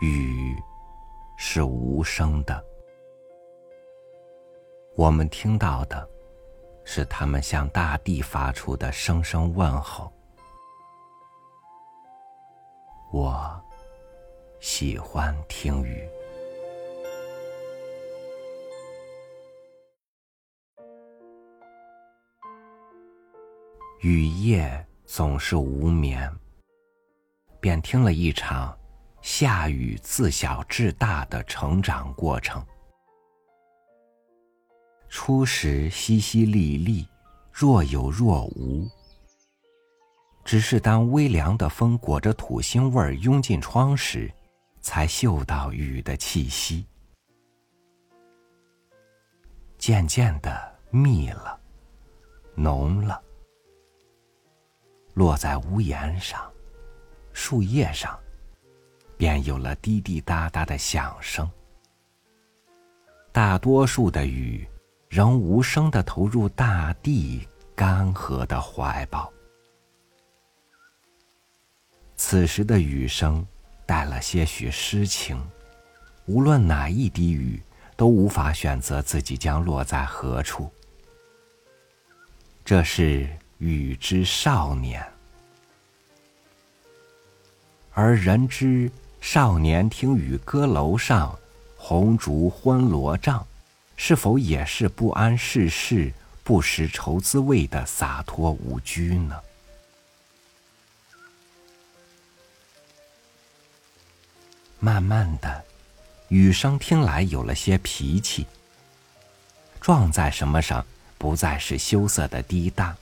雨是无声的，我们听到的是他们向大地发出的声声问候。我喜欢听雨，雨夜总是无眠，便听了一场。下雨自小至大的成长过程，初时淅淅沥沥，若有若无。只是当微凉的风裹着土腥味儿拥进窗时，才嗅到雨的气息。渐渐的密了，浓了，落在屋檐上，树叶上。便有了滴滴答答的响声。大多数的雨，仍无声的投入大地干涸的怀抱。此时的雨声，带了些许诗情。无论哪一滴雨，都无法选择自己将落在何处。这是雨之少年，而人之。少年听雨歌楼上，红烛昏罗帐，是否也是不谙世事、不识愁滋味的洒脱无拘呢？慢慢的，雨声听来有了些脾气。撞在什么上，不再是羞涩的滴答，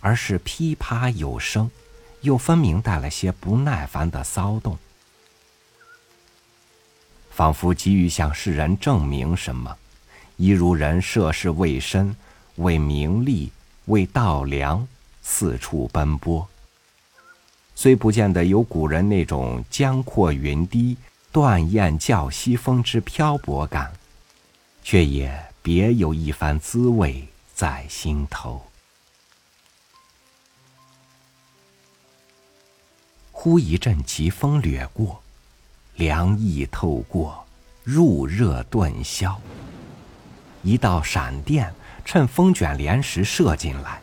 而是噼啪有声，又分明带了些不耐烦的骚动。仿佛急于向世人证明什么，一如人涉世未深，为名利，为稻粮，四处奔波。虽不见得有古人那种江阔云低，断雁叫西风之漂泊感，却也别有一番滋味在心头。忽一阵疾风掠过。凉意透过，入热顿消。一道闪电趁风卷帘时射进来，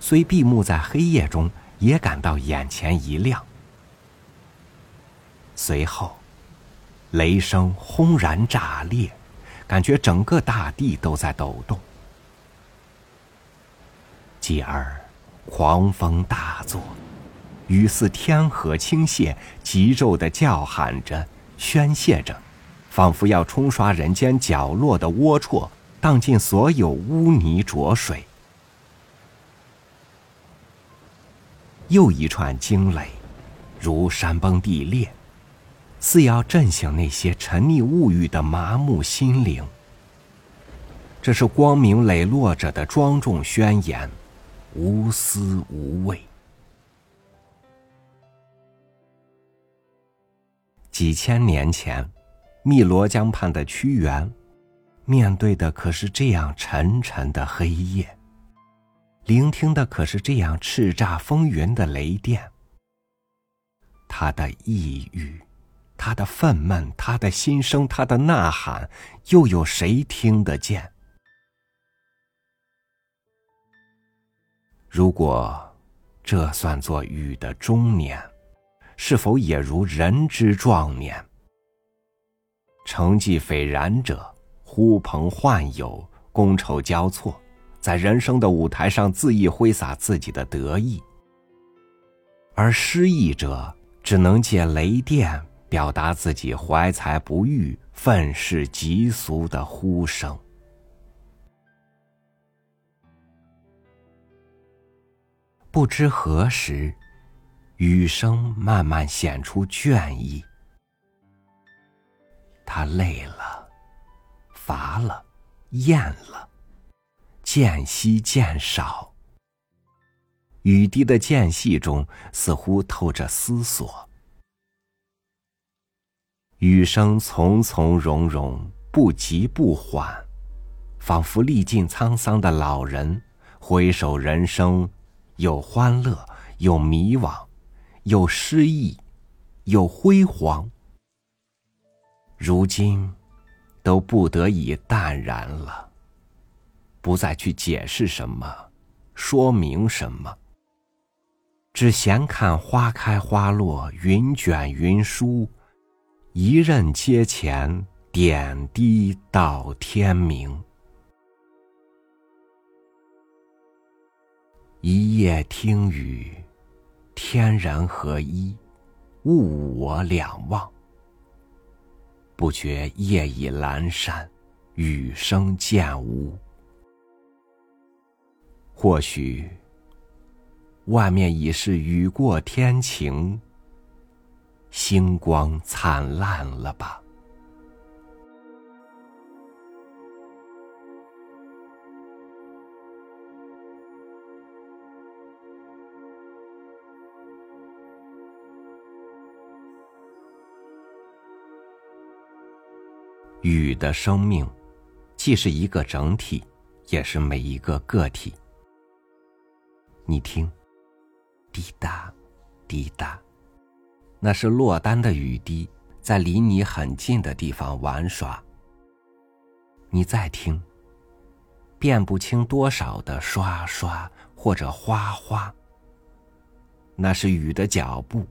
虽闭目在黑夜中，也感到眼前一亮。随后，雷声轰然炸裂，感觉整个大地都在抖动。继而，狂风大作。雨似天河倾泻，急骤的叫喊着，宣泄着，仿佛要冲刷人间角落的龌龊，荡尽所有污泥浊水。又一串惊雷，如山崩地裂，似要震醒那些沉溺物欲的麻木心灵。这是光明磊落者的庄重宣言，无私无畏。几千年前，汨罗江畔的屈原，面对的可是这样沉沉的黑夜，聆听的可是这样叱咤风云的雷电。他的抑郁，他的愤懑，他的心声，他的呐喊，又有谁听得见？如果这算作雨的中年。是否也如人之壮年？成绩斐然者，呼朋唤友，觥筹交错，在人生的舞台上恣意挥洒自己的得意；而失意者，只能借雷电表达自己怀才不遇、愤世嫉俗的呼声。不知何时。雨声慢慢显出倦意，他累了，乏了，厌了，渐稀渐少。雨滴的间隙中，似乎透着思索。雨声从从容容，不急不缓，仿佛历尽沧桑的老人回首人生，有欢乐，有迷惘。有诗意，有辉煌，如今都不得已淡然了，不再去解释什么，说明什么，只闲看花开花落，云卷云舒，一任阶前，点滴到天明。一夜听雨，天人合一，物我两忘。不觉夜已阑珊，雨声渐无。或许，外面已是雨过天晴，星光灿烂了吧。雨的生命，既是一个整体，也是每一个个体。你听，滴答，滴答，那是落单的雨滴在离你很近的地方玩耍。你再听，辨不清多少的刷刷或者哗哗，那是雨的脚步，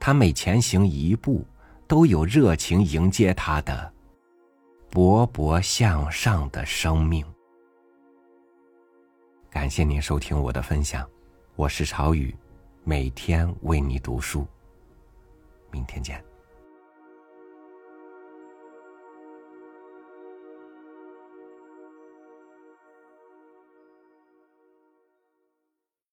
它每前行一步。都有热情迎接他的勃勃向上的生命。感谢您收听我的分享，我是朝雨，每天为你读书。明天见。